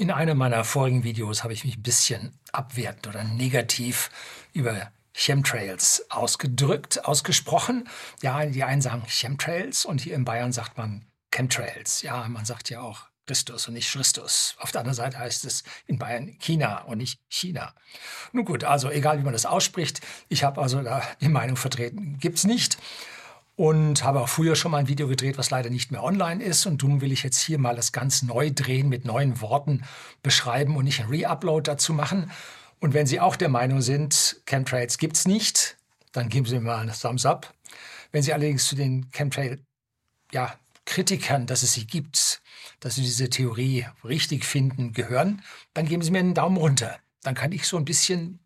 In einem meiner vorigen Videos habe ich mich ein bisschen abwertend oder negativ über Chemtrails ausgedrückt, ausgesprochen. Ja, die einen sagen Chemtrails und hier in Bayern sagt man Chemtrails. Ja, man sagt ja auch Christus und nicht Christus. Auf der anderen Seite heißt es in Bayern China und nicht China. Nun gut, also egal wie man das ausspricht, ich habe also da die Meinung vertreten, gibt es nicht und habe auch früher schon mal ein Video gedreht, was leider nicht mehr online ist. Und darum will ich jetzt hier mal das ganz neu drehen, mit neuen Worten beschreiben und nicht ein Re-Upload dazu machen. Und wenn Sie auch der Meinung sind, Chemtrails gibt es nicht, dann geben Sie mir mal einen Thumbs up. Wenn Sie allerdings zu den Chemtrail ja, Kritikern, dass es sie gibt, dass Sie diese Theorie richtig finden, gehören, dann geben Sie mir einen Daumen runter. Dann kann ich so ein bisschen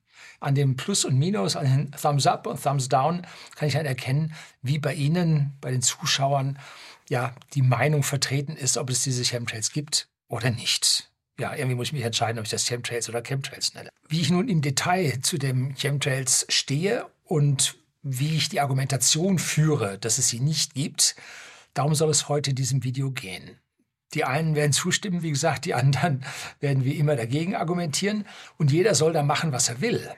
an dem Plus und Minus, an den Thumbs Up und Thumbs Down, kann ich dann erkennen, wie bei Ihnen, bei den Zuschauern, ja, die Meinung vertreten ist, ob es diese Chemtrails gibt oder nicht. Ja, irgendwie muss ich mich entscheiden, ob ich das Chemtrails oder Chemtrails nenne. Wie ich nun im Detail zu dem Chemtrails stehe und wie ich die Argumentation führe, dass es sie nicht gibt, darum soll es heute in diesem Video gehen. Die einen werden zustimmen, wie gesagt, die anderen werden wie immer dagegen argumentieren und jeder soll da machen, was er will.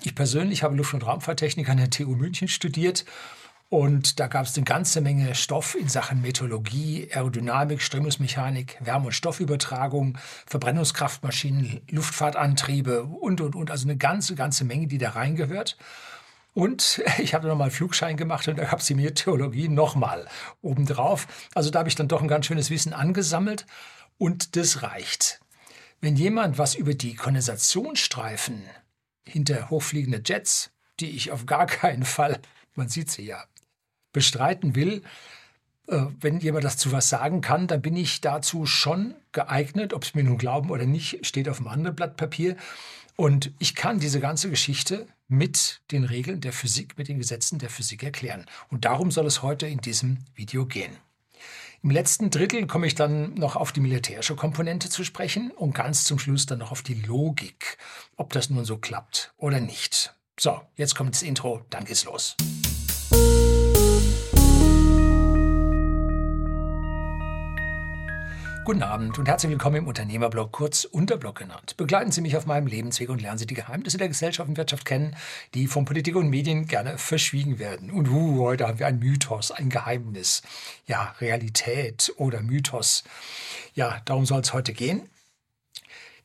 Ich persönlich habe Luft- und Raumfahrttechnik an der TU München studiert und da gab es eine ganze Menge Stoff in Sachen Meteorologie, Aerodynamik, Strömungsmechanik, Wärme- und Stoffübertragung, Verbrennungskraftmaschinen, Luftfahrtantriebe und, und, und. Also eine ganze, ganze Menge, die da reingehört. Und ich habe nochmal Flugschein gemacht und da gab es die Meteorologie nochmal obendrauf. Also da habe ich dann doch ein ganz schönes Wissen angesammelt und das reicht. Wenn jemand was über die Kondensationsstreifen hinter hochfliegende Jets, die ich auf gar keinen Fall, man sieht sie ja, bestreiten will, äh, wenn jemand das zu was sagen kann, dann bin ich dazu schon geeignet, ob es mir nun glauben oder nicht, steht auf einem anderen Blatt Papier. Und ich kann diese ganze Geschichte mit den Regeln der Physik, mit den Gesetzen der Physik erklären. Und darum soll es heute in diesem Video gehen. Im letzten Drittel komme ich dann noch auf die militärische Komponente zu sprechen und ganz zum Schluss dann noch auf die Logik, ob das nun so klappt oder nicht. So, jetzt kommt das Intro, dann geht's los. Guten Abend und herzlich willkommen im Unternehmerblog, kurz Unterblog genannt. Begleiten Sie mich auf meinem Lebensweg und lernen Sie die Geheimnisse der Gesellschaft und Wirtschaft kennen, die von Politik und Medien gerne verschwiegen werden. Und uh, heute haben wir ein Mythos, ein Geheimnis. Ja, Realität oder Mythos. Ja, darum soll es heute gehen.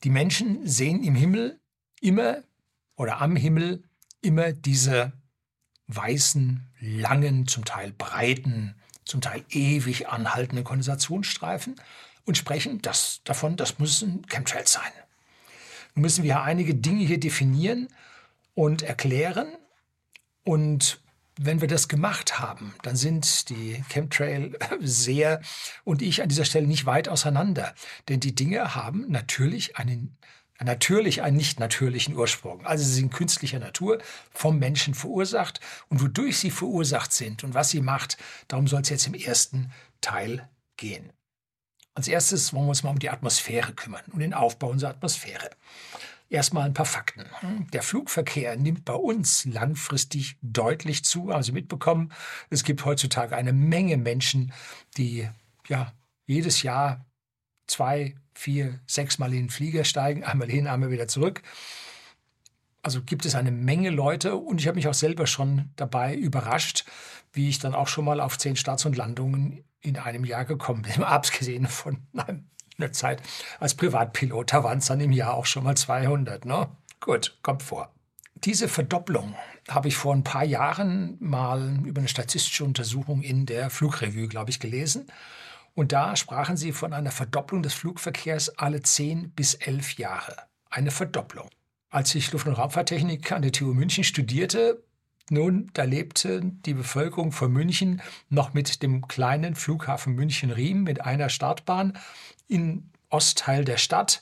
Die Menschen sehen im Himmel immer oder am Himmel immer diese weißen, langen, zum Teil breiten, zum Teil ewig anhaltenden Kondensationsstreifen und sprechen das, davon, das müssen Chemtrails sein. Nun müssen wir einige Dinge hier definieren und erklären. Und wenn wir das gemacht haben, dann sind die Chemtrail sehr und ich an dieser Stelle nicht weit auseinander. Denn die Dinge haben natürlich einen, natürlich einen nicht natürlichen Ursprung. Also sie sind künstlicher Natur, vom Menschen verursacht. Und wodurch sie verursacht sind und was sie macht, darum soll es jetzt im ersten Teil gehen. Als erstes wollen wir uns mal um die Atmosphäre kümmern und den Aufbau unserer Atmosphäre. Erstmal ein paar Fakten. Der Flugverkehr nimmt bei uns langfristig deutlich zu. Haben Sie mitbekommen, es gibt heutzutage eine Menge Menschen, die ja jedes Jahr zwei, vier, sechs Mal in den Flieger steigen, einmal hin, einmal wieder zurück. Also gibt es eine Menge Leute und ich habe mich auch selber schon dabei überrascht, wie ich dann auch schon mal auf zehn Starts und Landungen in einem Jahr gekommen bin, abgesehen von einer Zeit als Privatpilot. Da waren es dann im Jahr auch schon mal 200. Ne? Gut, kommt vor. Diese Verdopplung habe ich vor ein paar Jahren mal über eine statistische Untersuchung in der Flugrevue, glaube ich, gelesen. Und da sprachen sie von einer Verdopplung des Flugverkehrs alle 10 bis 11 Jahre. Eine Verdopplung. Als ich Luft- und Raumfahrttechnik an der TU München studierte, nun, da lebte die Bevölkerung von München noch mit dem kleinen Flughafen München-Riem mit einer Startbahn im Ostteil der Stadt.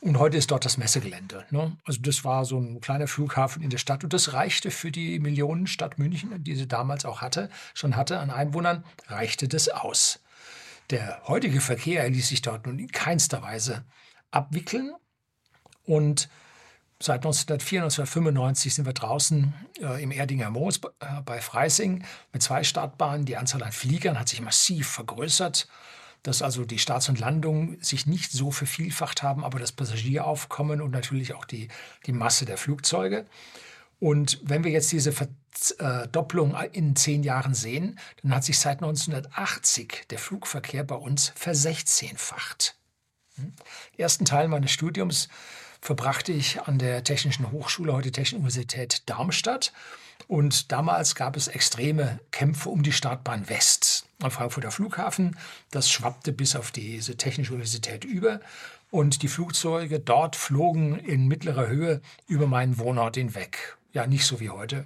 Und heute ist dort das Messegelände. Ne? Also das war so ein kleiner Flughafen in der Stadt und das reichte für die Millionenstadt München, die sie damals auch hatte, schon hatte an Einwohnern, reichte das aus. Der heutige Verkehr ließ sich dort nun in keinster Weise abwickeln und Seit 1994, 1995 sind wir draußen äh, im Erdinger Moos äh, bei Freising mit zwei Startbahnen. Die Anzahl an Fliegern hat sich massiv vergrößert. dass also die Starts und Landungen sich nicht so vervielfacht haben, aber das Passagieraufkommen und natürlich auch die, die Masse der Flugzeuge. Und wenn wir jetzt diese Verdopplung in zehn Jahren sehen, dann hat sich seit 1980 der Flugverkehr bei uns versechzehnfacht. Hm? Den ersten Teil meines Studiums verbrachte ich an der Technischen Hochschule, heute Technische Universität Darmstadt. Und damals gab es extreme Kämpfe um die Startbahn West am Frankfurter Flughafen. Das schwappte bis auf diese Technische Universität über. Und die Flugzeuge dort flogen in mittlerer Höhe über meinen Wohnort hinweg. Ja, nicht so wie heute.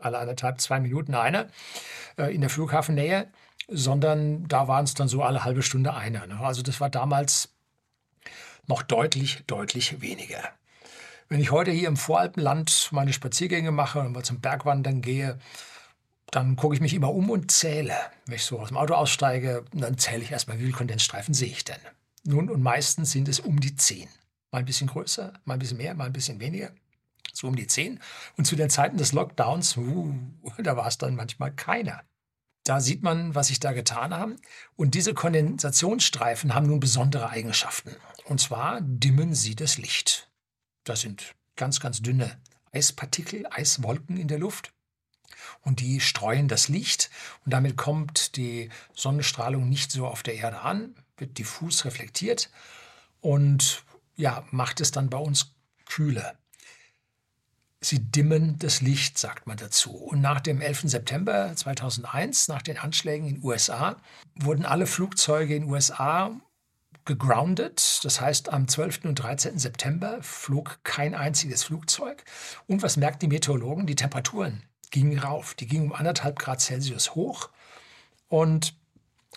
Alle anderthalb, zwei Minuten einer äh, in der Flughafennähe, sondern da waren es dann so alle halbe Stunde einer. Ne? Also das war damals noch deutlich, deutlich weniger. Wenn ich heute hier im Voralpenland meine Spaziergänge mache und mal zum Bergwandern gehe, dann gucke ich mich immer um und zähle. Wenn ich so aus dem Auto aussteige, dann zähle ich erstmal, wie viele Kondensstreifen sehe ich denn. Nun, und meistens sind es um die zehn. Mal ein bisschen größer, mal ein bisschen mehr, mal ein bisschen weniger. So um die zehn. Und zu den Zeiten des Lockdowns, uh, da war es dann manchmal keiner. Da sieht man, was sich da getan haben. Und diese Kondensationsstreifen haben nun besondere Eigenschaften. Und zwar dimmen sie das Licht. Das sind ganz, ganz dünne Eispartikel, Eiswolken in der Luft. Und die streuen das Licht und damit kommt die Sonnenstrahlung nicht so auf der Erde an, wird diffus reflektiert und ja, macht es dann bei uns kühler. Sie dimmen das Licht, sagt man dazu. Und nach dem 11. September 2001, nach den Anschlägen in den USA, wurden alle Flugzeuge in den USA gegroundet. Das heißt, am 12. und 13. September flog kein einziges Flugzeug. Und was merkten die Meteorologen? Die Temperaturen gingen rauf. Die gingen um anderthalb Grad Celsius hoch. Und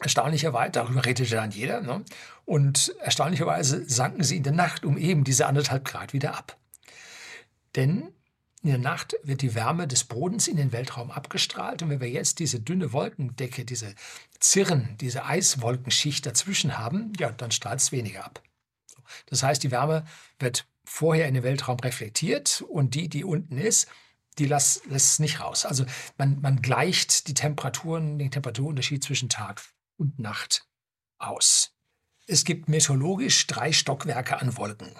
erstaunlicherweise, darüber redete dann jeder, ne? und erstaunlicherweise sanken sie in der Nacht um eben diese anderthalb Grad wieder ab. Denn in der Nacht wird die Wärme des Bodens in den Weltraum abgestrahlt. Und wenn wir jetzt diese dünne Wolkendecke, diese Zirren, diese Eiswolkenschicht dazwischen haben, ja, dann strahlt es weniger ab. Das heißt, die Wärme wird vorher in den Weltraum reflektiert und die, die unten ist, die lässt, es nicht raus. Also man, man gleicht die Temperaturen, den Temperaturunterschied zwischen Tag und Nacht aus. Es gibt meteorologisch drei Stockwerke an Wolken.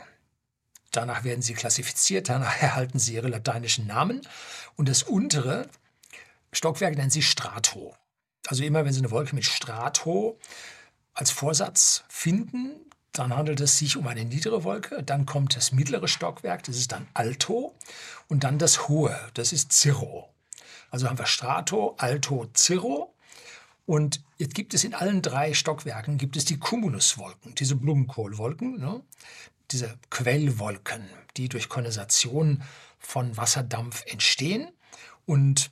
Danach werden sie klassifiziert, danach erhalten sie ihre lateinischen Namen. Und das untere Stockwerk nennen sie Strato. Also immer wenn Sie eine Wolke mit Strato als Vorsatz finden, dann handelt es sich um eine niedere Wolke. Dann kommt das mittlere Stockwerk, das ist dann Alto. Und dann das hohe, das ist Cirro. Also haben wir Strato, Alto, Cirro. Und jetzt gibt es in allen drei Stockwerken gibt es die Cumuluswolken, diese Blumenkohlwolken, ne? Diese Quellwolken, die durch Kondensation von Wasserdampf entstehen. Und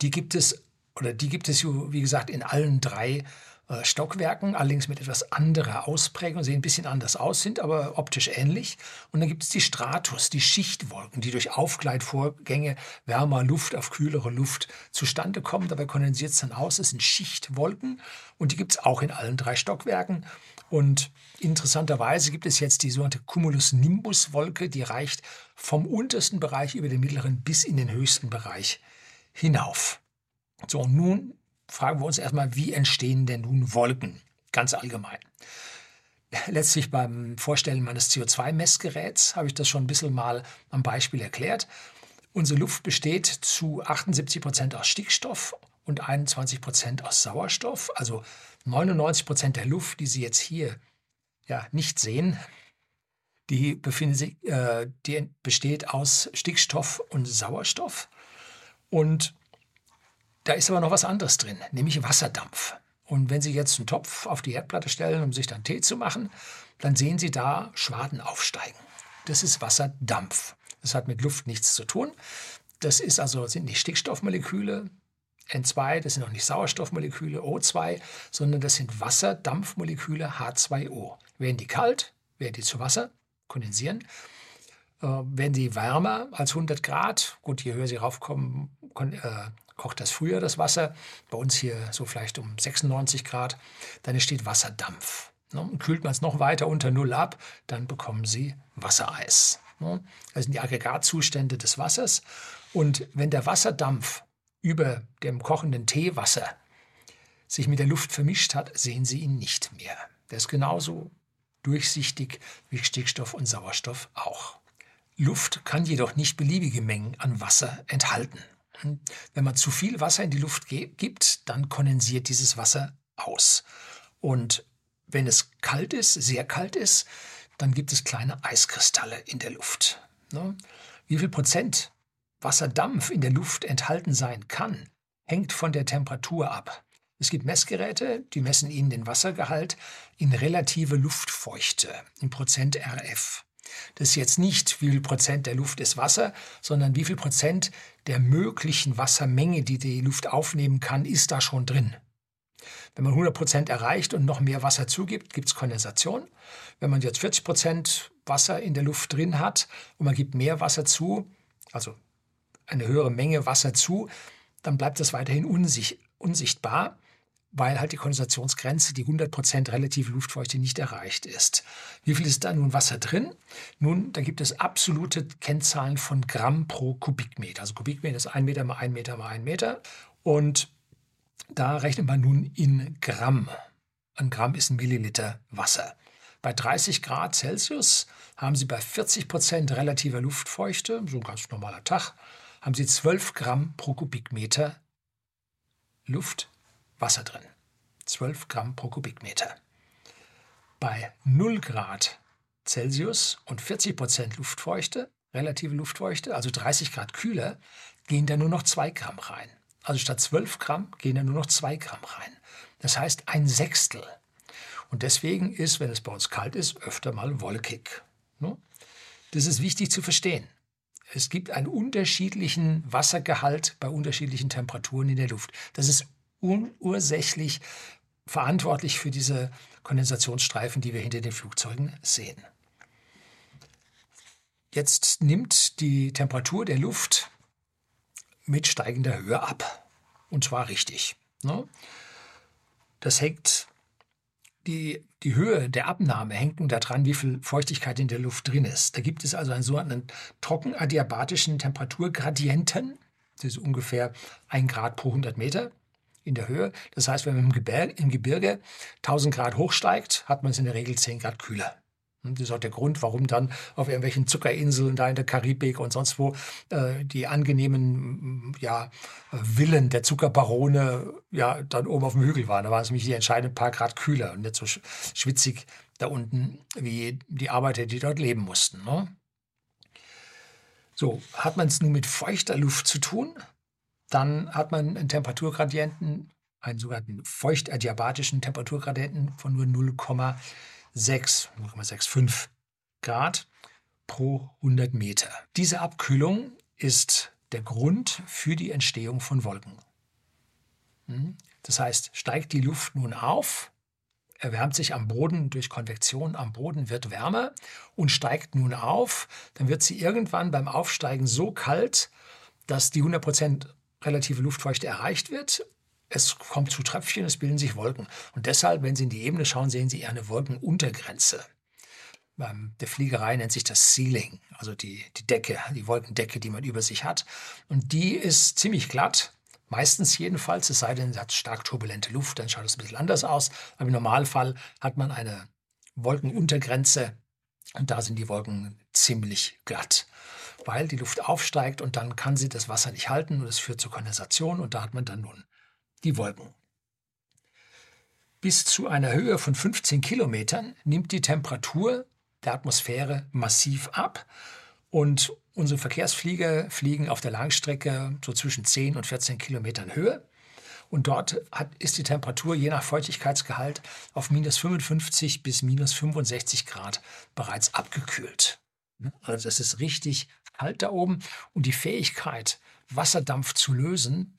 die gibt es oder die gibt es, wie gesagt, in allen drei äh, Stockwerken, allerdings mit etwas anderer Ausprägung, sehen ein bisschen anders aus, sind aber optisch ähnlich. Und dann gibt es die Stratus, die Schichtwolken, die durch Aufgleitvorgänge wärmer Luft auf kühlere Luft zustande kommen. Dabei kondensiert es dann aus. Es sind Schichtwolken und die gibt es auch in allen drei Stockwerken. Und interessanterweise gibt es jetzt die sogenannte Cumulus-Nimbus-Wolke, die reicht vom untersten Bereich über den mittleren bis in den höchsten Bereich hinauf. So, und nun fragen wir uns erstmal, wie entstehen denn nun Wolken? Ganz allgemein. Letztlich beim Vorstellen meines CO2-Messgeräts habe ich das schon ein bisschen mal am Beispiel erklärt. Unsere Luft besteht zu 78 Prozent aus Stickstoff und 21 Prozent aus Sauerstoff. Also 99 Prozent der Luft, die Sie jetzt hier ja, nicht sehen, die, sich, äh, die besteht aus Stickstoff und Sauerstoff. Und da ist aber noch was anderes drin, nämlich Wasserdampf. Und wenn Sie jetzt einen Topf auf die Herdplatte stellen, um sich dann Tee zu machen, dann sehen Sie da Schwaden aufsteigen. Das ist Wasserdampf. Das hat mit Luft nichts zu tun. Das ist also, sind nicht Stickstoffmoleküle, N2, das sind auch nicht Sauerstoffmoleküle, O2, sondern das sind Wasserdampfmoleküle H2O. Werden die kalt, werden die zu Wasser, kondensieren. Äh, werden sie wärmer als 100 Grad, gut, je höher sie raufkommen, äh, kocht das früher das Wasser, bei uns hier so vielleicht um 96 Grad, dann entsteht Wasserdampf. Ne? Kühlt man es noch weiter unter Null ab, dann bekommen Sie Wassereis. Ne? Das sind die Aggregatzustände des Wassers. Und wenn der Wasserdampf über dem kochenden Teewasser sich mit der Luft vermischt hat, sehen Sie ihn nicht mehr. Der ist genauso durchsichtig wie Stickstoff und Sauerstoff auch. Luft kann jedoch nicht beliebige Mengen an Wasser enthalten. Wenn man zu viel Wasser in die Luft gibt, dann kondensiert dieses Wasser aus. Und wenn es kalt ist, sehr kalt ist, dann gibt es kleine Eiskristalle in der Luft. Ne? Wie viel Prozent Wasserdampf in der Luft enthalten sein kann, hängt von der Temperatur ab. Es gibt Messgeräte, die messen Ihnen den Wassergehalt in relative Luftfeuchte, in Prozent RF. Das ist jetzt nicht, wie viel Prozent der Luft ist Wasser, sondern wie viel Prozent der möglichen Wassermenge, die die Luft aufnehmen kann, ist da schon drin. Wenn man 100 Prozent erreicht und noch mehr Wasser zugibt, gibt es Kondensation. Wenn man jetzt 40 Prozent Wasser in der Luft drin hat und man gibt mehr Wasser zu, also eine höhere Menge Wasser zu, dann bleibt das weiterhin unsicht, unsichtbar, weil halt die Kondensationsgrenze, die 100% relative Luftfeuchte nicht erreicht ist. Wie viel ist da nun Wasser drin? Nun, da gibt es absolute Kennzahlen von Gramm pro Kubikmeter. Also Kubikmeter ist 1 Meter mal 1 Meter mal 1 Meter. Und da rechnet man nun in Gramm. Ein Gramm ist ein Milliliter Wasser. Bei 30 Grad Celsius haben Sie bei 40 Prozent relativer Luftfeuchte, so ein ganz normaler Tag, haben Sie 12 Gramm pro Kubikmeter Luft, Wasser drin. 12 Gramm pro Kubikmeter. Bei 0 Grad Celsius und 40 Prozent Luftfeuchte, relative Luftfeuchte, also 30 Grad kühler, gehen da nur noch 2 Gramm rein. Also statt 12 Gramm gehen da nur noch 2 Gramm rein. Das heißt ein Sechstel. Und deswegen ist, wenn es bei uns kalt ist, öfter mal wolkig. Ne? Das ist wichtig zu verstehen. Es gibt einen unterschiedlichen Wassergehalt bei unterschiedlichen Temperaturen in der Luft. Das ist ursächlich verantwortlich für diese Kondensationsstreifen, die wir hinter den Flugzeugen sehen. Jetzt nimmt die Temperatur der Luft mit steigender Höhe ab. Und zwar richtig. Ne? Das hängt, die, die Höhe der Abnahme hängt nun daran, wie viel Feuchtigkeit in der Luft drin ist. Da gibt es also einen sogenannten trockenadiabatischen Temperaturgradienten. Das ist ungefähr ein Grad pro 100 Meter in der Höhe. Das heißt, wenn man im Gebirge, im Gebirge 1000 Grad hochsteigt, hat man es in der Regel 10 Grad kühler. Das ist auch der Grund, warum dann auf irgendwelchen Zuckerinseln da in der Karibik und sonst wo äh, die angenehmen ja, Villen der Zuckerbarone ja dann oben auf dem Hügel waren. Da waren es nämlich die entscheidenden paar Grad kühler und nicht so schwitzig da unten wie die Arbeiter, die dort leben mussten. Ne? So, hat man es nun mit feuchter Luft zu tun, dann hat man einen Temperaturgradienten, einen sogenannten feuchtadiabatischen Temperaturgradienten von nur 0,6 0,65 Grad pro 100 Meter. Diese Abkühlung ist der Grund für die Entstehung von Wolken. Hm? Das heißt, steigt die Luft nun auf, erwärmt sich am Boden durch Konvektion am Boden, wird wärmer und steigt nun auf, dann wird sie irgendwann beim Aufsteigen so kalt, dass die 100% relative Luftfeuchte erreicht wird es kommt zu Tröpfchen, es bilden sich Wolken. Und deshalb, wenn Sie in die Ebene schauen, sehen Sie eher eine Wolkenuntergrenze. Beim der Fliegerei nennt sich das Ceiling, also die, die Decke, die Wolkendecke, die man über sich hat. Und die ist ziemlich glatt, meistens jedenfalls, es sei denn, es hat stark turbulente Luft, dann schaut es ein bisschen anders aus. Aber im Normalfall hat man eine Wolkenuntergrenze und da sind die Wolken ziemlich glatt, weil die Luft aufsteigt und dann kann sie das Wasser nicht halten und es führt zur Kondensation und da hat man dann nun die Wolken. Bis zu einer Höhe von 15 Kilometern nimmt die Temperatur der Atmosphäre massiv ab und unsere Verkehrsflieger fliegen auf der Langstrecke so zwischen 10 und 14 Kilometern Höhe. Und dort hat, ist die Temperatur je nach Feuchtigkeitsgehalt auf minus 55 bis minus 65 Grad bereits abgekühlt. Also das ist richtig kalt da oben. Und die Fähigkeit, Wasserdampf zu lösen,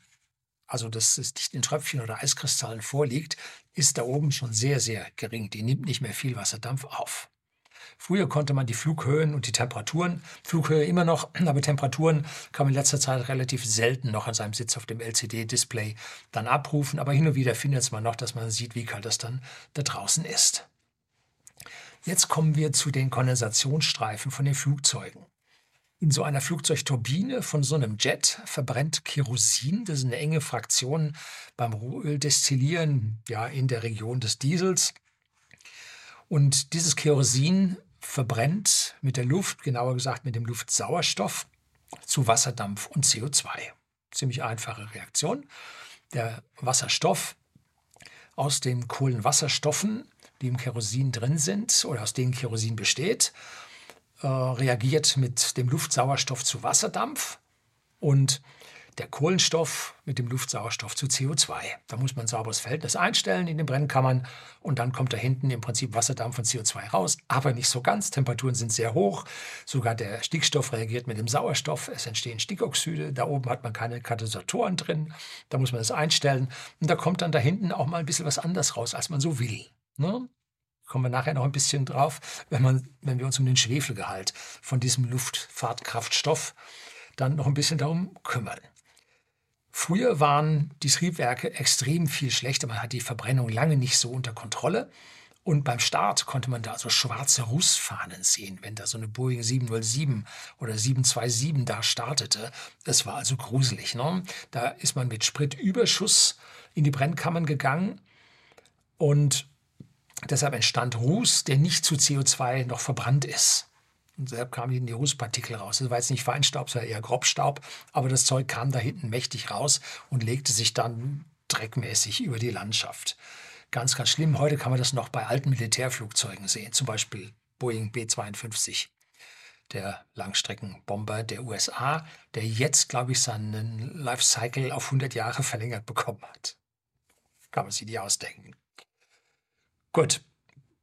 also dass es nicht in Tröpfchen oder Eiskristallen vorliegt, ist da oben schon sehr, sehr gering. Die nimmt nicht mehr viel Wasserdampf auf. Früher konnte man die Flughöhen und die Temperaturen, Flughöhe immer noch, aber Temperaturen kann man in letzter Zeit relativ selten noch an seinem Sitz auf dem LCD-Display dann abrufen. Aber hin und wieder findet man noch, dass man sieht, wie kalt das dann da draußen ist. Jetzt kommen wir zu den Kondensationsstreifen von den Flugzeugen. In so einer Flugzeugturbine von so einem Jet verbrennt Kerosin. Das ist eine enge Fraktion beim Rohöldestillieren ja, in der Region des Diesels. Und dieses Kerosin verbrennt mit der Luft, genauer gesagt mit dem Luftsauerstoff, zu Wasserdampf und CO2. Ziemlich einfache Reaktion. Der Wasserstoff aus den Kohlenwasserstoffen, die im Kerosin drin sind oder aus denen Kerosin besteht, äh, reagiert mit dem Luftsauerstoff zu Wasserdampf und der Kohlenstoff mit dem Luftsauerstoff zu CO2. Da muss man ein sauberes Verhältnis einstellen in den Brennkammern und dann kommt da hinten im Prinzip Wasserdampf und CO2 raus, aber nicht so ganz. Temperaturen sind sehr hoch. Sogar der Stickstoff reagiert mit dem Sauerstoff. Es entstehen Stickoxide. Da oben hat man keine Katalysatoren drin. Da muss man das einstellen. Und da kommt dann da hinten auch mal ein bisschen was anders raus, als man so will. Ne? Kommen wir nachher noch ein bisschen drauf, wenn, man, wenn wir uns um den Schwefelgehalt von diesem Luftfahrtkraftstoff dann noch ein bisschen darum kümmern. Früher waren die Triebwerke extrem viel schlechter. Man hat die Verbrennung lange nicht so unter Kontrolle. Und beim Start konnte man da so schwarze Rußfahnen sehen, wenn da so eine Boeing 707 oder 727 da startete. Das war also gruselig. Ne? Da ist man mit Spritüberschuss in die Brennkammern gegangen und Deshalb entstand Ruß, der nicht zu CO2 noch verbrannt ist. Und deshalb kamen die Rußpartikel raus. Das war jetzt nicht Feinstaub, sondern eher Grobstaub. Aber das Zeug kam da hinten mächtig raus und legte sich dann dreckmäßig über die Landschaft. Ganz, ganz schlimm. Heute kann man das noch bei alten Militärflugzeugen sehen. Zum Beispiel Boeing B-52, der Langstreckenbomber der USA, der jetzt, glaube ich, seinen Lifecycle auf 100 Jahre verlängert bekommen hat. Kann man sich die ausdenken. Gut,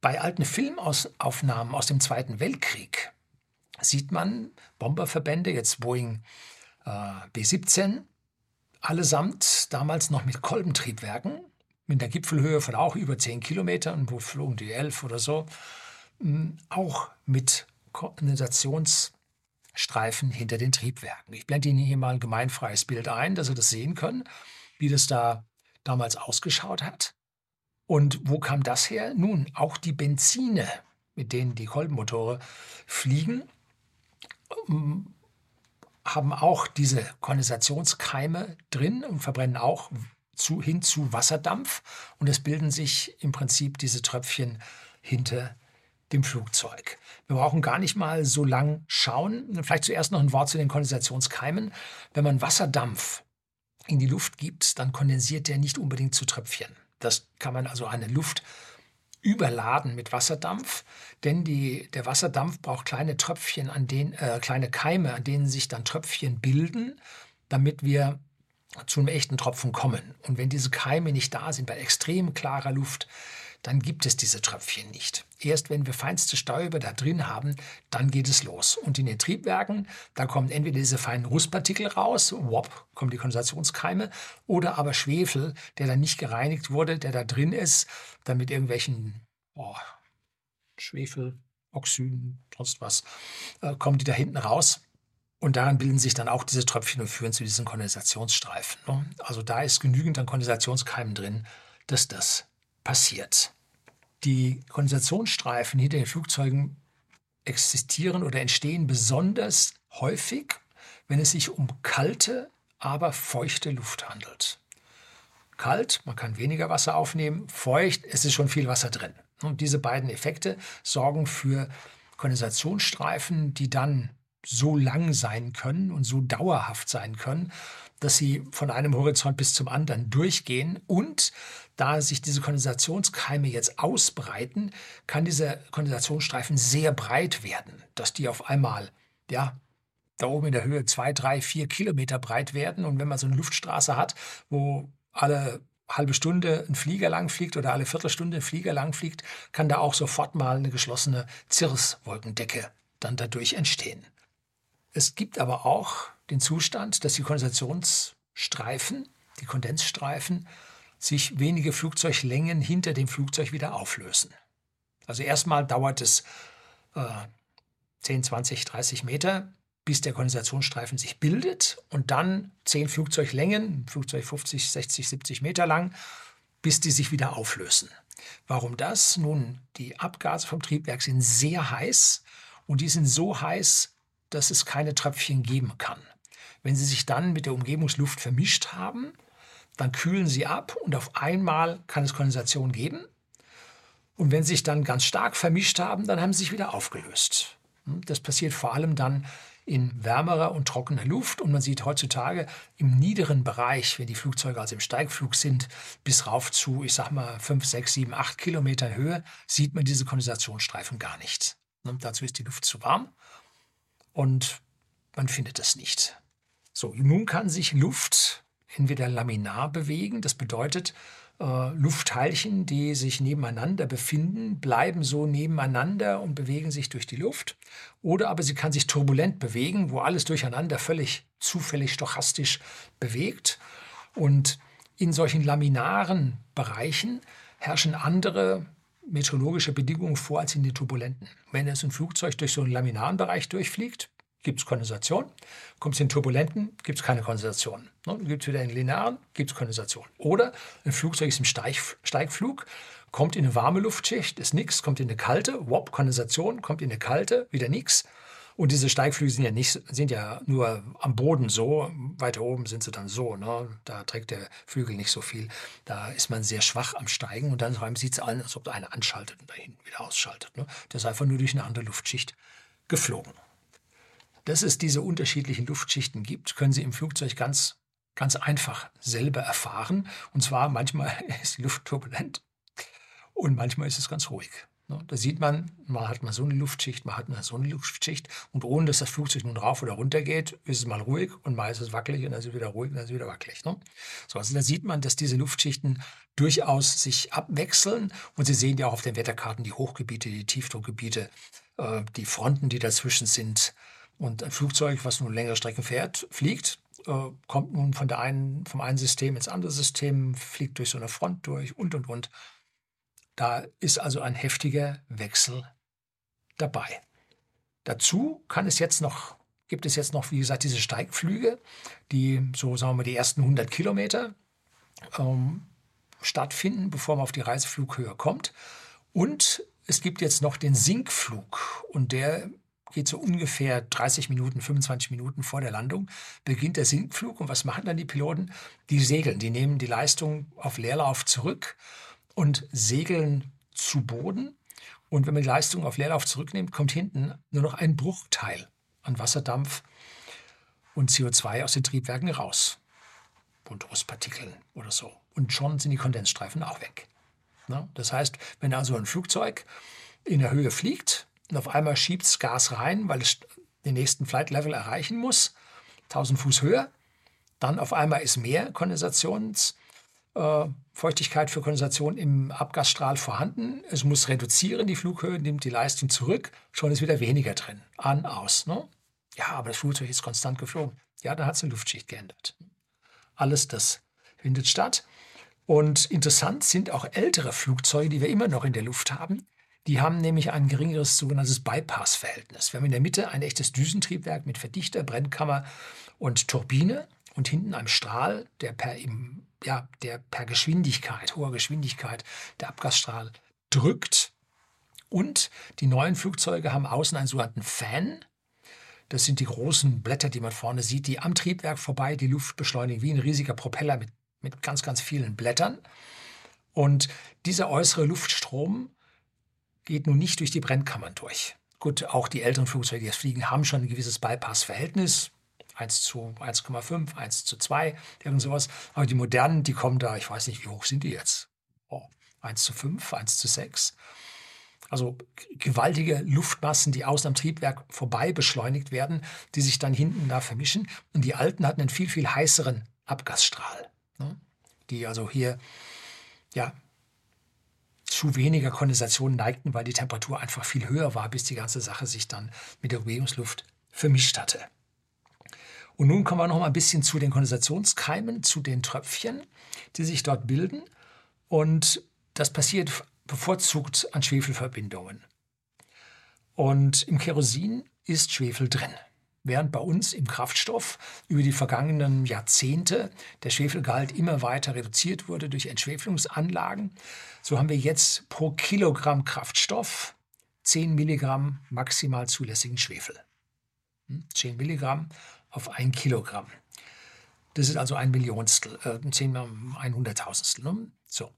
bei alten Filmaufnahmen aus dem Zweiten Weltkrieg sieht man Bomberverbände, jetzt Boeing äh, B-17, allesamt damals noch mit Kolbentriebwerken, mit einer Gipfelhöhe von auch über 10 Kilometern, wo flogen die 11 oder so, hm, auch mit Kondensationsstreifen hinter den Triebwerken. Ich blende Ihnen hier mal ein gemeinfreies Bild ein, dass Sie das sehen können, wie das da damals ausgeschaut hat. Und wo kam das her? Nun, auch die Benzine, mit denen die Kolbenmotore fliegen, ähm, haben auch diese Kondensationskeime drin und verbrennen auch zu, hin zu Wasserdampf. Und es bilden sich im Prinzip diese Tröpfchen hinter dem Flugzeug. Wir brauchen gar nicht mal so lang schauen. Vielleicht zuerst noch ein Wort zu den Kondensationskeimen. Wenn man Wasserdampf in die Luft gibt, dann kondensiert der nicht unbedingt zu Tröpfchen. Das kann man also eine Luft überladen mit Wasserdampf, denn die, der Wasserdampf braucht kleine Tröpfchen, an denen, äh, kleine Keime, an denen sich dann Tröpfchen bilden, damit wir zu einem echten Tropfen kommen. Und wenn diese Keime nicht da sind bei extrem klarer Luft, dann gibt es diese Tröpfchen nicht. Erst wenn wir feinste Stäube da drin haben, dann geht es los. Und in den Triebwerken, da kommen entweder diese feinen Rußpartikel raus, wop, kommen die Kondensationskeime, oder aber Schwefel, der dann nicht gereinigt wurde, der da drin ist, dann mit irgendwelchen oh, Schwefel, Oxyden, sonst was, äh, kommen die da hinten raus. Und daran bilden sich dann auch diese Tröpfchen und führen zu diesen Kondensationsstreifen. Ne? Also da ist genügend an Kondensationskeimen drin, dass das passiert. Die Kondensationsstreifen hinter den Flugzeugen existieren oder entstehen besonders häufig, wenn es sich um kalte, aber feuchte Luft handelt. Kalt, man kann weniger Wasser aufnehmen, feucht, es ist schon viel Wasser drin. Und diese beiden Effekte sorgen für Kondensationsstreifen, die dann so lang sein können und so dauerhaft sein können, dass sie von einem Horizont bis zum anderen durchgehen. Und da sich diese Kondensationskeime jetzt ausbreiten, kann dieser Kondensationsstreifen sehr breit werden, dass die auf einmal, ja, da oben in der Höhe zwei, drei, vier Kilometer breit werden. Und wenn man so eine Luftstraße hat, wo alle halbe Stunde ein Flieger lang fliegt oder alle Viertelstunde ein Flieger lang fliegt, kann da auch sofort mal eine geschlossene Cirruswolkendecke dann dadurch entstehen. Es gibt aber auch den Zustand, dass die Kondensationsstreifen, die Kondensstreifen, sich wenige Flugzeuglängen hinter dem Flugzeug wieder auflösen. Also erstmal dauert es äh, 10, 20, 30 Meter, bis der Kondensationsstreifen sich bildet und dann 10 Flugzeuglängen, Flugzeug 50, 60, 70 Meter lang, bis die sich wieder auflösen. Warum das? Nun, die Abgase vom Triebwerk sind sehr heiß und die sind so heiß, dass es keine Tröpfchen geben kann. Wenn sie sich dann mit der Umgebungsluft vermischt haben, dann kühlen sie ab und auf einmal kann es Kondensation geben. Und wenn sie sich dann ganz stark vermischt haben, dann haben sie sich wieder aufgelöst. Hm, das passiert vor allem dann in wärmerer und trockener Luft. Und man sieht heutzutage im niederen Bereich, wenn die Flugzeuge also im Steigflug sind, bis rauf zu, ich sag mal, 5, 6, 7, 8 Kilometer Höhe, sieht man diese Kondensationsstreifen gar nicht. Und hm, dazu ist die Luft zu warm und man findet es nicht. So, nun kann sich Luft entweder laminar bewegen, das bedeutet, äh, Luftteilchen, die sich nebeneinander befinden, bleiben so nebeneinander und bewegen sich durch die Luft. Oder aber sie kann sich turbulent bewegen, wo alles durcheinander völlig zufällig stochastisch bewegt. Und in solchen laminaren Bereichen herrschen andere meteorologische Bedingungen vor als in den turbulenten. Wenn es ein Flugzeug durch so einen laminaren Bereich durchfliegt, gibt es Kondensation. Kommt es in turbulenten, gibt es keine Kondensation. Ne? Gibt es wieder in linearen, gibt es Kondensation. Oder ein Flugzeug ist im Steig, Steigflug, kommt in eine warme Luftschicht, ist nichts, kommt in eine kalte, wop, Kondensation, kommt in eine kalte, wieder nichts. Und diese Steigflüge sind ja, nicht, sind ja nur am Boden so, weiter oben sind sie dann so. Ne? Da trägt der Flügel nicht so viel. Da ist man sehr schwach am Steigen und dann sieht es an, als ob einer anschaltet und da hinten wieder ausschaltet. Ne? Der ist einfach nur durch eine andere Luftschicht geflogen. Dass es diese unterschiedlichen Luftschichten gibt, können Sie im Flugzeug ganz, ganz einfach selber erfahren. Und zwar manchmal ist die Luft turbulent und manchmal ist es ganz ruhig. Ne, da sieht man, mal hat man so eine Luftschicht, mal hat man so eine Luftschicht. Und ohne dass das Flugzeug nun rauf oder runter geht, ist es mal ruhig und mal ist es wackelig und dann ist es wieder ruhig und dann ist es wieder wackelig. Ne? So, also da sieht man, dass diese Luftschichten durchaus sich abwechseln. Und Sie sehen ja auch auf den Wetterkarten die Hochgebiete, die Tiefdruckgebiete, äh, die Fronten, die dazwischen sind. Und ein Flugzeug, was nun längere Strecken fährt, fliegt, äh, kommt nun von der einen, vom einen System ins andere System, fliegt durch so eine Front durch und und und. Da ist also ein heftiger Wechsel dabei. Dazu kann es jetzt noch, gibt es jetzt noch, wie gesagt, diese Steigflüge, die so, sagen wir mal, die ersten 100 Kilometer ähm, stattfinden, bevor man auf die Reiseflughöhe kommt. Und es gibt jetzt noch den Sinkflug und der geht so ungefähr 30 Minuten, 25 Minuten vor der Landung, beginnt der Sinkflug. Und was machen dann die Piloten? Die segeln, die nehmen die Leistung auf Leerlauf zurück und segeln zu Boden. Und wenn man die Leistung auf Leerlauf zurücknimmt, kommt hinten nur noch ein Bruchteil an Wasserdampf und CO2 aus den Triebwerken raus. Und Rostpartikeln oder so. Und schon sind die Kondensstreifen auch weg. Das heißt, wenn also ein Flugzeug in der Höhe fliegt, und auf einmal schiebt es Gas rein, weil es den nächsten Flight Level erreichen muss, 1000 Fuß höher. Dann auf einmal ist mehr Kondensationsfeuchtigkeit äh, für Kondensation im Abgasstrahl vorhanden. Es muss reduzieren, die Flughöhe nimmt die Leistung zurück, schon ist wieder weniger drin. An, aus. Ne? Ja, aber das Flugzeug ist konstant geflogen. Ja, dann hat es eine Luftschicht geändert. Alles das findet statt. Und interessant sind auch ältere Flugzeuge, die wir immer noch in der Luft haben. Die haben nämlich ein geringeres sogenanntes Bypass-Verhältnis. Wir haben in der Mitte ein echtes Düsentriebwerk mit Verdichter, Brennkammer und Turbine und hinten einem Strahl, der per, ja, der per Geschwindigkeit, hoher Geschwindigkeit, der Abgasstrahl drückt. Und die neuen Flugzeuge haben außen einen sogenannten Fan. Das sind die großen Blätter, die man vorne sieht, die am Triebwerk vorbei die Luft beschleunigen, wie ein riesiger Propeller mit, mit ganz, ganz vielen Blättern. Und dieser äußere Luftstrom geht nun nicht durch die Brennkammern durch. Gut, auch die älteren Flugzeuge, die jetzt fliegen, haben schon ein gewisses Bypass-Verhältnis. 1 zu 1,5, 1 zu 2, irgend sowas. Aber die modernen, die kommen da, ich weiß nicht, wie hoch sind die jetzt? Oh, 1 zu 5, 1 zu 6. Also gewaltige Luftmassen, die außen am Triebwerk vorbei beschleunigt werden, die sich dann hinten da vermischen. Und die alten hatten einen viel, viel heißeren Abgasstrahl. Ne? Die also hier ja, zu weniger Kondensation neigten, weil die Temperatur einfach viel höher war, bis die ganze Sache sich dann mit der Umgebungsluft vermischt hatte. Und nun kommen wir noch mal ein bisschen zu den Kondensationskeimen, zu den Tröpfchen, die sich dort bilden. Und das passiert bevorzugt an Schwefelverbindungen. Und im Kerosin ist Schwefel drin. Während bei uns im Kraftstoff über die vergangenen Jahrzehnte der Schwefelgehalt immer weiter reduziert wurde durch Entschwefelungsanlagen, so haben wir jetzt pro Kilogramm Kraftstoff 10 Milligramm maximal zulässigen Schwefel. 10 hm, Milligramm auf ein Kilogramm. Das ist also ein Millionstel, äh, 10 ein Hunderttausendstel. Ne? So.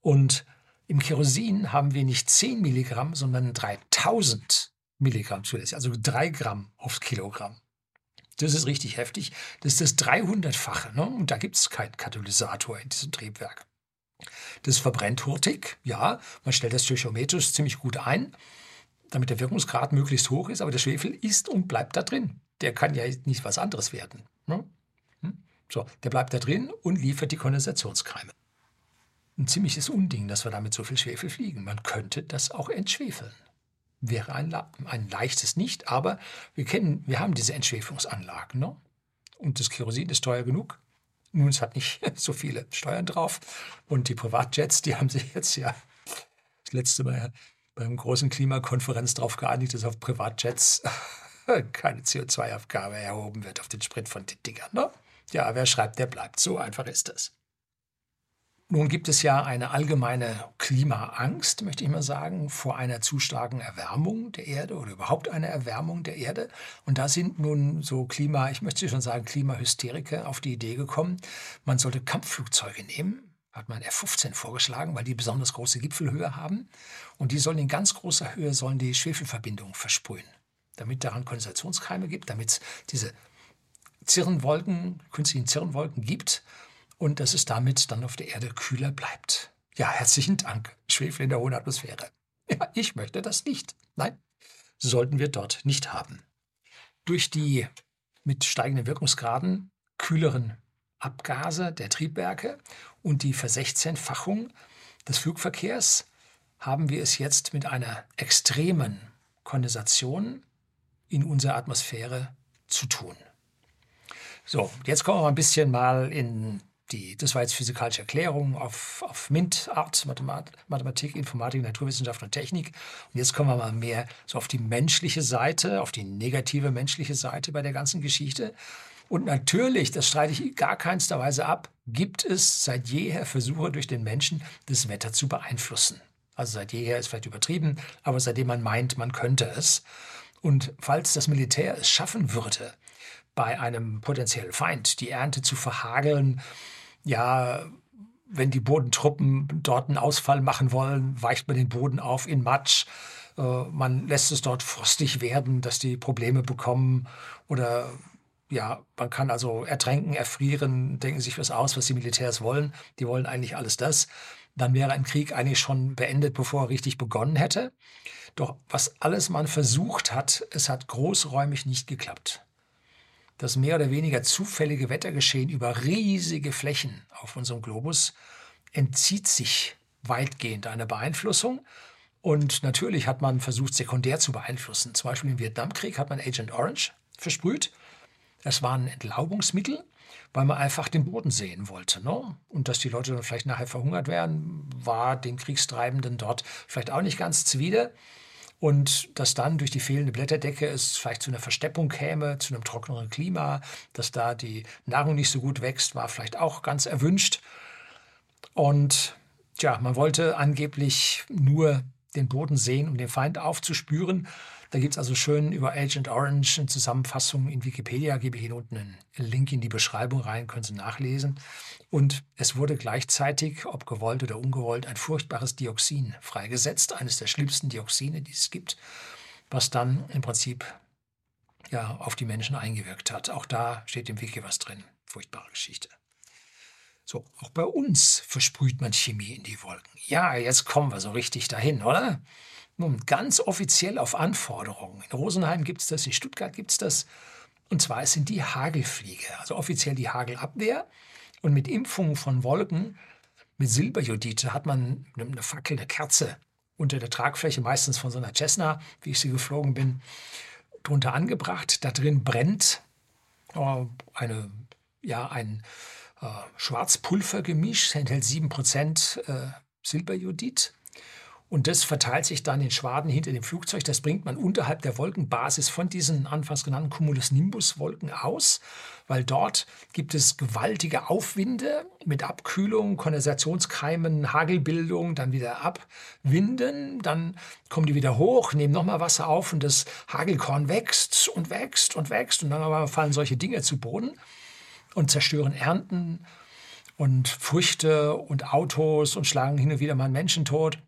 Und im Kerosin haben wir nicht 10 Milligramm, sondern 3000 Milligramm zulässig, also 3 Gramm aufs Kilogramm. Das ist richtig heftig. Das ist das 300-fache. Ne? Und da gibt es keinen Katalysator in diesem Triebwerk. Das verbrennt hurtig, ja. Man stellt das stöchiometrisch ziemlich gut ein, damit der Wirkungsgrad möglichst hoch ist. Aber der Schwefel ist und bleibt da drin. Der kann ja nicht was anderes werden. Ne? Hm? So, der bleibt da drin und liefert die Kondensationskeime. Ein ziemliches Unding, dass wir damit so viel Schwefel fliegen. Man könnte das auch entschwefeln wäre ein, ein leichtes nicht, aber wir kennen, wir haben diese Entschwefelungsanlagen. Ne? Und das Kerosin ist teuer genug. Nun, es hat nicht so viele Steuern drauf. Und die Privatjets, die haben sich jetzt ja das letzte Mal beim großen Klimakonferenz darauf geeinigt, dass auf Privatjets keine CO2-Abgabe erhoben wird auf den Sprit von den Dingern. Ne? Ja, wer schreibt, der bleibt. So einfach ist das. Nun gibt es ja eine allgemeine Klimaangst, möchte ich mal sagen, vor einer zu starken Erwärmung der Erde oder überhaupt einer Erwärmung der Erde. Und da sind nun so Klima, ich möchte schon sagen, Klimahysteriker auf die Idee gekommen, man sollte Kampfflugzeuge nehmen. Hat man F-15 vorgeschlagen, weil die besonders große Gipfelhöhe haben. Und die sollen in ganz großer Höhe sollen die Schwefelverbindungen versprühen, damit daran Kondensationskeime gibt, damit es diese Zirrenwolken, künstlichen Zirrenwolken gibt und dass es damit dann auf der Erde kühler bleibt. Ja, herzlichen Dank. Schwefel in der hohen Atmosphäre. Ja, ich möchte das nicht. Nein, sollten wir dort nicht haben. Durch die mit steigenden Wirkungsgraden kühleren Abgase der Triebwerke und die Versechzehnfachung des Flugverkehrs haben wir es jetzt mit einer extremen Kondensation in unserer Atmosphäre zu tun. So, jetzt kommen wir mal ein bisschen mal in die, das war jetzt physikalische Erklärung auf, auf MINT-Art, Mathematik, Mathematik, Informatik, Naturwissenschaft und Technik. Und jetzt kommen wir mal mehr so auf die menschliche Seite, auf die negative menschliche Seite bei der ganzen Geschichte. Und natürlich, das streite ich gar keinster Weise ab, gibt es seit jeher Versuche durch den Menschen, das Wetter zu beeinflussen. Also seit jeher ist vielleicht übertrieben, aber seitdem man meint, man könnte es. Und falls das Militär es schaffen würde, bei einem potenziellen Feind die Ernte zu verhageln, ja, wenn die Bodentruppen dort einen Ausfall machen wollen, weicht man den Boden auf in Matsch. Äh, man lässt es dort frostig werden, dass die Probleme bekommen. Oder ja, man kann also ertränken, erfrieren, denken sich was aus, was die Militärs wollen. Die wollen eigentlich alles das. Dann wäre ein Krieg eigentlich schon beendet, bevor er richtig begonnen hätte. Doch was alles man versucht hat, es hat großräumig nicht geklappt das mehr oder weniger zufällige Wettergeschehen über riesige Flächen auf unserem Globus entzieht sich weitgehend einer Beeinflussung. Und natürlich hat man versucht, sekundär zu beeinflussen. Zum Beispiel im Vietnamkrieg hat man Agent Orange versprüht. Das war ein Entlaubungsmittel, weil man einfach den Boden sehen wollte. Ne? Und dass die Leute dann vielleicht nachher verhungert wären, war den Kriegstreibenden dort vielleicht auch nicht ganz zuwider. Und dass dann durch die fehlende Blätterdecke es vielleicht zu einer Versteppung käme, zu einem trockeneren Klima, dass da die Nahrung nicht so gut wächst, war vielleicht auch ganz erwünscht. Und ja, man wollte angeblich nur den Boden sehen, um den Feind aufzuspüren. Da gibt es also schön über Agent Orange eine Zusammenfassung in Wikipedia, gebe ich Ihnen unten einen Link in die Beschreibung rein, können Sie nachlesen. Und es wurde gleichzeitig, ob gewollt oder ungewollt, ein furchtbares Dioxin freigesetzt, eines der schlimmsten Dioxine, die es gibt, was dann im Prinzip ja, auf die Menschen eingewirkt hat. Auch da steht im Wiki was drin. Furchtbare Geschichte. So, auch bei uns versprüht man Chemie in die Wolken. Ja, jetzt kommen wir so richtig dahin, oder? Nun, ganz offiziell auf Anforderungen. In Rosenheim gibt es das, in Stuttgart gibt es das. Und zwar sind die Hagelfliege, also offiziell die Hagelabwehr. Und mit Impfungen von Wolken mit Silberjodite hat man eine Fackel, eine Kerze unter der Tragfläche, meistens von so einer Cessna, wie ich sie geflogen bin, drunter angebracht. Da drin brennt äh, eine, ja, ein äh, Schwarzpulvergemisch, enthält 7% äh, Silberjodid. Und das verteilt sich dann in Schwaden hinter dem Flugzeug. Das bringt man unterhalb der Wolkenbasis von diesen anfangs genannten Cumulus-Nimbus-Wolken aus, weil dort gibt es gewaltige Aufwinde mit Abkühlung, Kondensationskeimen, Hagelbildung, dann wieder abwinden, dann kommen die wieder hoch, nehmen nochmal Wasser auf und das Hagelkorn wächst und wächst und wächst und dann fallen solche Dinge zu Boden und zerstören Ernten und Früchte und Autos und schlagen hin und wieder mal einen Menschen tot.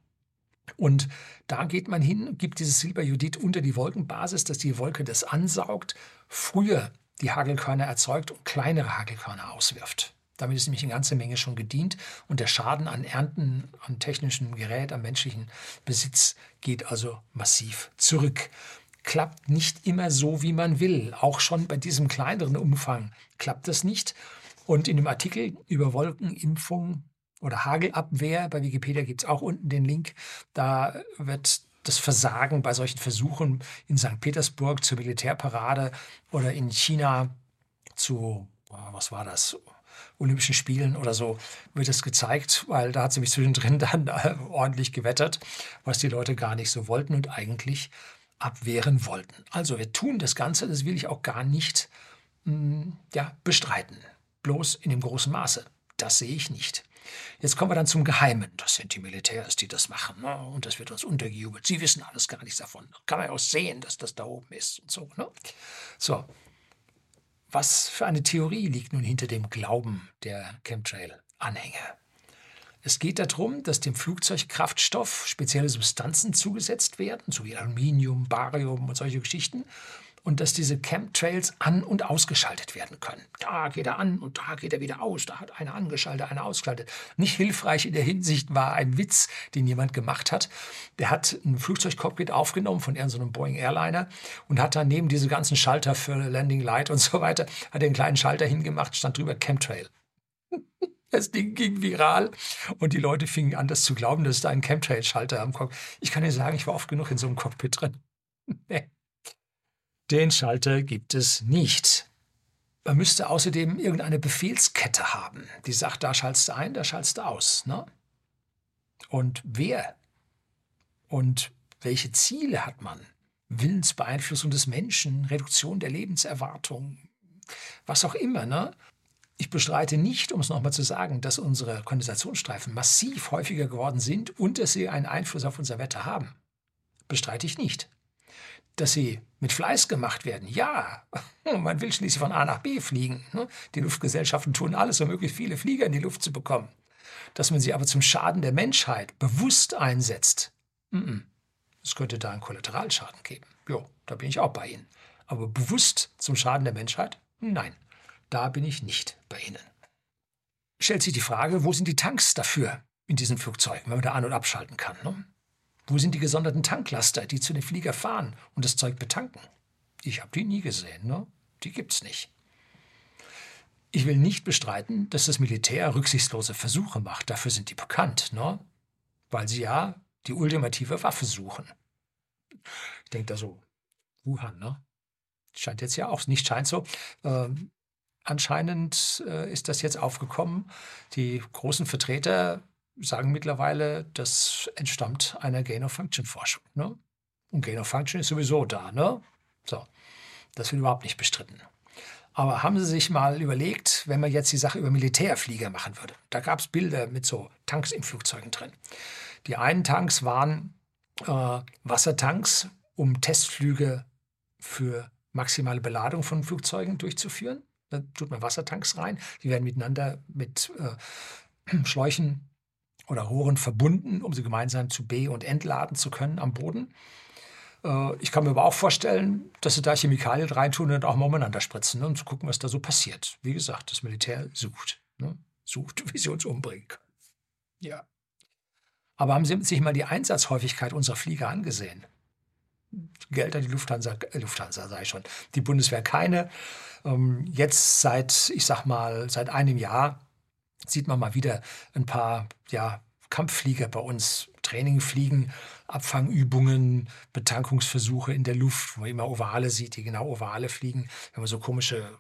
Und da geht man hin, gibt dieses Silberjodid unter die Wolkenbasis, dass die Wolke das ansaugt, früher die Hagelkörner erzeugt und kleinere Hagelkörner auswirft. Damit ist nämlich eine ganze Menge schon gedient und der Schaden an Ernten, an technischem Gerät, am menschlichen Besitz geht also massiv zurück. Klappt nicht immer so, wie man will. Auch schon bei diesem kleineren Umfang klappt das nicht. Und in dem Artikel über Wolkenimpfung oder Hagelabwehr, bei Wikipedia gibt es auch unten den Link, da wird das Versagen bei solchen Versuchen in St. Petersburg zur Militärparade oder in China zu, was war das, Olympischen Spielen oder so, wird es gezeigt, weil da hat sie mich zwischendrin dann äh, ordentlich gewettert, was die Leute gar nicht so wollten und eigentlich abwehren wollten. Also wir tun das Ganze, das will ich auch gar nicht mh, mm, ja, bestreiten, bloß in dem großen Maße. Das sehe ich nicht. Jetzt kommen wir dann zum Geheimen. Das sind die Militärs, die das machen. Ne? Und das wird uns untergejubelt. Sie wissen alles gar nichts davon. Kann man ja auch sehen, dass das da oben ist und so. Ne? So. Was für eine Theorie liegt nun hinter dem Glauben der Chemtrail-Anhänger? Es geht darum, dass dem Flugzeug Kraftstoff, spezielle Substanzen zugesetzt werden, so wie Aluminium, Barium und solche Geschichten, und dass diese Chemtrails an- und ausgeschaltet werden können. Da geht er an und da geht er wieder aus. Da hat einer angeschaltet, einer ausgeschaltet. Nicht hilfreich in der Hinsicht war ein Witz, den jemand gemacht hat. Der hat ein Flugzeugcockpit aufgenommen von irgendeinem Boeing Airliner und hat dann neben diese ganzen Schalter für Landing Light und so weiter, hat er einen kleinen Schalter hingemacht, stand drüber Chemtrail. Das Ding ging viral und die Leute fingen an, das zu glauben, dass es da einen Chemtrail-Schalter am Cockpit. Ich kann dir sagen, ich war oft genug in so einem Cockpit drin. Den Schalter gibt es nicht. Man müsste außerdem irgendeine Befehlskette haben, die sagt, da schaltest du ein, da schaltest du aus. Ne? Und wer? Und welche Ziele hat man? Willensbeeinflussung des Menschen, Reduktion der Lebenserwartung, was auch immer. Ne? Ich bestreite nicht, um es nochmal zu sagen, dass unsere Kondensationsstreifen massiv häufiger geworden sind und dass sie einen Einfluss auf unser Wetter haben. Bestreite ich nicht dass sie mit Fleiß gemacht werden. Ja, man will schließlich von A nach B fliegen. Ne? Die Luftgesellschaften tun alles, um möglichst viele Flieger in die Luft zu bekommen. Dass man sie aber zum Schaden der Menschheit bewusst einsetzt, es könnte da einen Kollateralschaden geben. Jo, da bin ich auch bei Ihnen. Aber bewusst zum Schaden der Menschheit? Nein, da bin ich nicht bei Ihnen. Stellt sich die Frage, wo sind die Tanks dafür in diesen Flugzeugen, wenn man da an- und abschalten kann? Ne? Wo sind die gesonderten Tanklaster, die zu den Flieger fahren und das Zeug betanken? Ich habe die nie gesehen, ne? Die gibt's nicht. Ich will nicht bestreiten, dass das Militär rücksichtslose Versuche macht. Dafür sind die bekannt, ne? Weil sie ja die ultimative Waffe suchen. Ich denke da so, Wuhan, ne? Scheint jetzt ja auch nicht, scheint so. Ähm, anscheinend äh, ist das jetzt aufgekommen. Die großen Vertreter sagen mittlerweile, das entstammt einer Gain-of-Function-Forschung. Ne? Und Gain-of-Function ist sowieso da. Ne? So, das wird überhaupt nicht bestritten. Aber haben Sie sich mal überlegt, wenn man jetzt die Sache über Militärflieger machen würde? Da gab es Bilder mit so Tanks in Flugzeugen drin. Die einen Tanks waren äh, Wassertanks, um Testflüge für maximale Beladung von Flugzeugen durchzuführen. Da tut man Wassertanks rein. Die werden miteinander mit äh, Schläuchen oder Rohren verbunden, um sie gemeinsam zu be- und entladen zu können am Boden. Äh, ich kann mir aber auch vorstellen, dass sie da Chemikalien reintun und auch mal umeinander spritzen ne, um zu gucken, was da so passiert. Wie gesagt, das Militär sucht. Ne? Sucht, wie sie uns umbringen können. Ja. Aber haben Sie sich mal die Einsatzhäufigkeit unserer Flieger angesehen? Geld an die Lufthansa, äh, Lufthansa sei schon, die Bundeswehr keine. Ähm, jetzt seit, ich sag mal, seit einem Jahr sieht man mal wieder ein paar ja, Kampfflieger bei uns Training fliegen, Abfangübungen, Betankungsversuche in der Luft, wo man immer Ovale sieht, die genau Ovale fliegen. Wenn man so komische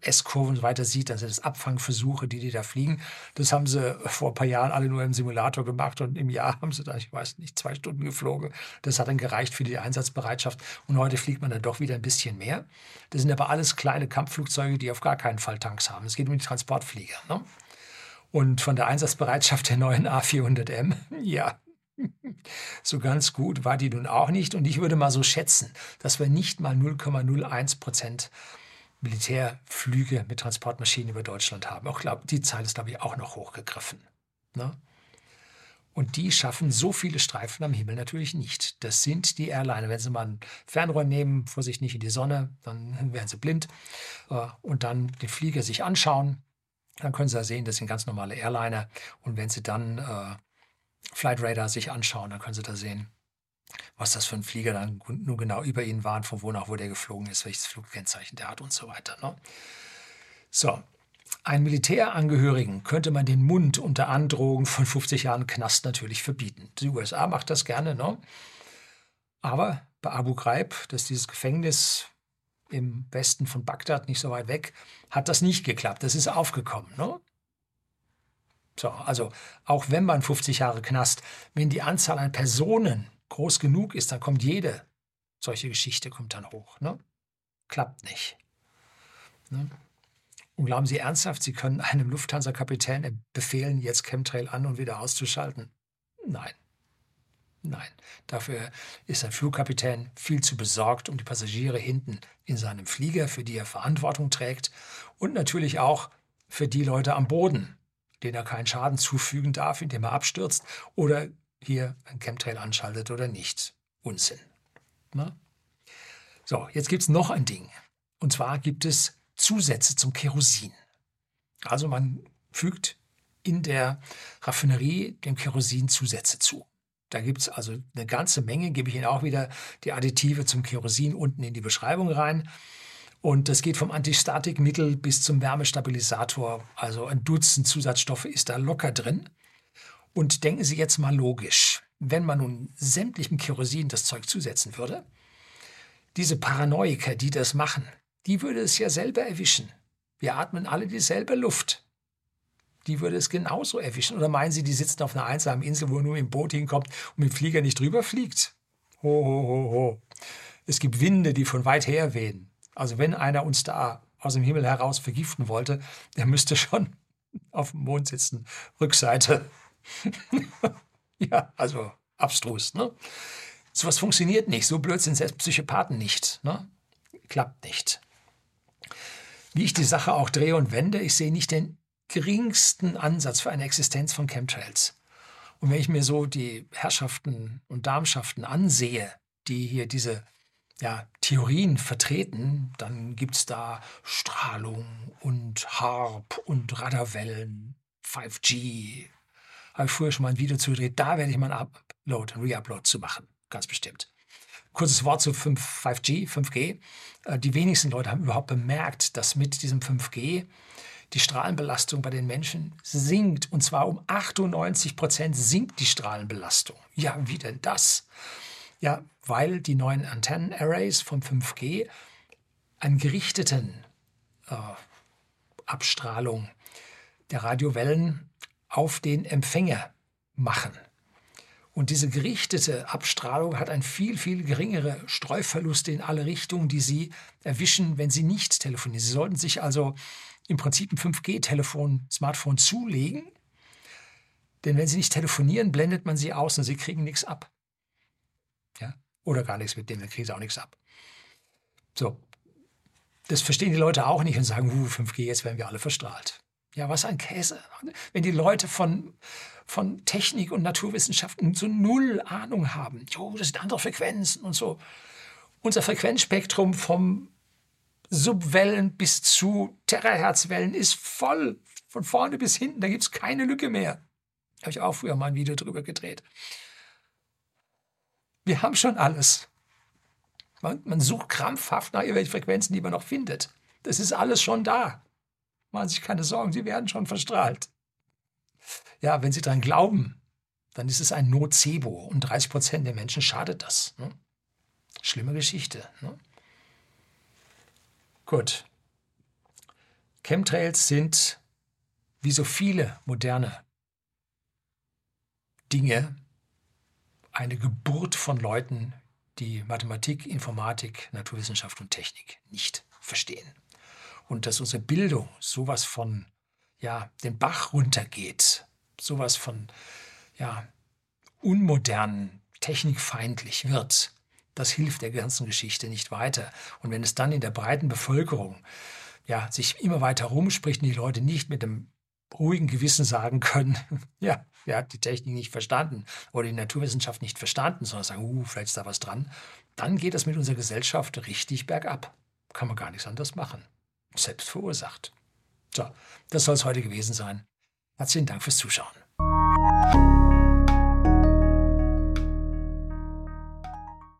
S-Kurven weiter sieht, dann sind das Abfangversuche, die die da fliegen. Das haben sie vor ein paar Jahren alle nur im Simulator gemacht und im Jahr haben sie da, ich weiß nicht, zwei Stunden geflogen. Das hat dann gereicht für die Einsatzbereitschaft und heute fliegt man dann doch wieder ein bisschen mehr. Das sind aber alles kleine Kampfflugzeuge, die auf gar keinen Fall Tanks haben. Es geht um die Transportflieger. Ne? Und von der Einsatzbereitschaft der neuen A400M, ja, so ganz gut war die nun auch nicht. Und ich würde mal so schätzen, dass wir nicht mal 0,01 Prozent Militärflüge mit Transportmaschinen über Deutschland haben. Auch glaub, die Zahl ist, glaube ich, auch noch hochgegriffen. Ne? Und die schaffen so viele Streifen am Himmel natürlich nicht. Das sind die Airliner. Wenn Sie mal ein Fernrohr nehmen, Vorsicht nicht in die Sonne, dann werden Sie blind. Äh, und dann den Flieger sich anschauen, dann können Sie da sehen, das sind ganz normale Airliner. Und wenn Sie dann äh, Flight Radar sich anschauen, dann können Sie da sehen, was das für ein Flieger dann nur genau über ihnen war von wo nach wo der geflogen ist, welches Flugkennzeichen der hat und so weiter. Ne? So, ein Militärangehörigen könnte man den Mund unter Androhung von 50 Jahren Knast natürlich verbieten. Die USA macht das gerne, ne? aber bei Abu Ghraib, das ist dieses Gefängnis im Westen von Bagdad, nicht so weit weg, hat das nicht geklappt. Das ist aufgekommen. Ne? So, also auch wenn man 50 Jahre Knast, wenn die Anzahl an Personen groß genug ist, dann kommt jede solche Geschichte kommt dann hoch. Ne? Klappt nicht. Ne? Und glauben Sie ernsthaft, Sie können einem Lufthansa-Kapitän befehlen, jetzt Chemtrail an und wieder auszuschalten? Nein. Nein. Dafür ist ein Flugkapitän viel zu besorgt um die Passagiere hinten in seinem Flieger, für die er Verantwortung trägt. Und natürlich auch für die Leute am Boden, denen er keinen Schaden zufügen darf, indem er abstürzt oder hier ein Chemtrail anschaltet oder nicht. Unsinn. Na? Ne? So, jetzt gibt es noch ein Ding. Und zwar gibt es Zusätze zum Kerosin. Also man fügt in der Raffinerie dem Kerosin Zusätze zu. Da gibt es also eine ganze Menge, gebe ich Ihnen auch wieder die Additive zum Kerosin unten in die Beschreibung rein. Und das geht vom Antistatikmittel bis zum Wärmestabilisator. Also ein Dutzend Zusatzstoffe ist da locker drin. Und denken Sie jetzt mal logisch, wenn man nun sämtlichem Kerosin das Zeug zusetzen würde, diese Paranoiker, die das machen, die würde es ja selber erwischen. Wir atmen alle dieselbe Luft. Die würde es genauso erwischen. Oder meinen Sie, die sitzen auf einer einsamen Insel, wo nur im Boot hinkommt und mit dem Flieger nicht drüber fliegt? Ho, ho, ho, ho. Es gibt Winde, die von weit her wehen. Also wenn einer uns da aus dem Himmel heraus vergiften wollte, der müsste schon auf dem Mond sitzen, Rückseite. ja, also abstrus. Ne? Sowas funktioniert nicht. So blöd sind selbst Psychopathen nicht. Ne? Klappt nicht. Wie ich die Sache auch drehe und wende, ich sehe nicht den geringsten Ansatz für eine Existenz von Chemtrails. Und wenn ich mir so die Herrschaften und Darmschaften ansehe, die hier diese ja, Theorien vertreten, dann gibt es da Strahlung und Harp und Radarwellen, 5G, habe ich früher schon mal ein Video zugedreht. Da werde ich mal ein Upload, ein Reupload zu machen. Ganz bestimmt. Kurzes Wort zu 5, 5G, 5G. Die wenigsten Leute haben überhaupt bemerkt, dass mit diesem 5G die Strahlenbelastung bei den Menschen sinkt. Und zwar um 98 Prozent sinkt die Strahlenbelastung. Ja, wie denn das? Ja, weil die neuen Antennen-Arrays vom 5G einen gerichteten äh, Abstrahlung der Radiowellen auf den Empfänger machen. Und diese gerichtete Abstrahlung hat ein viel, viel geringere Streuverluste in alle Richtungen, die Sie erwischen, wenn Sie nicht telefonieren. Sie sollten sich also im Prinzip ein 5G-Telefon, Smartphone zulegen, denn wenn Sie nicht telefonieren, blendet man Sie aus und Sie kriegen nichts ab. Ja? Oder gar nichts mit denen, dann kriegen Sie auch nichts ab. So, das verstehen die Leute auch nicht und sagen, uh, 5G, jetzt werden wir alle verstrahlt. Ja, was ein Käse. Wenn die Leute von, von Technik und Naturwissenschaften so null Ahnung haben. Jo, das sind andere Frequenzen und so. Unser Frequenzspektrum vom Subwellen bis zu Terahertzwellen ist voll. Von vorne bis hinten, da gibt es keine Lücke mehr. Habe ich auch früher mal ein Video drüber gedreht. Wir haben schon alles. Man, man sucht krampfhaft nach irgendwelchen Frequenzen, die man noch findet. Das ist alles schon da. Machen Sie sich keine Sorgen, Sie werden schon verstrahlt. Ja, wenn Sie daran glauben, dann ist es ein Nocebo und 30 Prozent der Menschen schadet das. Ne? Schlimme Geschichte. Ne? Gut. Chemtrails sind wie so viele moderne Dinge eine Geburt von Leuten, die Mathematik, Informatik, Naturwissenschaft und Technik nicht verstehen. Und dass unsere Bildung sowas von ja, den Bach runtergeht, sowas von ja, unmodern, technikfeindlich wird, das hilft der ganzen Geschichte nicht weiter. Und wenn es dann in der breiten Bevölkerung ja, sich immer weiter rumspricht und die Leute nicht mit dem ruhigen Gewissen sagen können, ja, wer hat die Technik nicht verstanden oder die Naturwissenschaft nicht verstanden, sondern sagen, uh, vielleicht ist da was dran, dann geht das mit unserer Gesellschaft richtig bergab. Kann man gar nichts anderes machen. Selbst verursacht. So, das soll es heute gewesen sein. Herzlichen Dank fürs Zuschauen.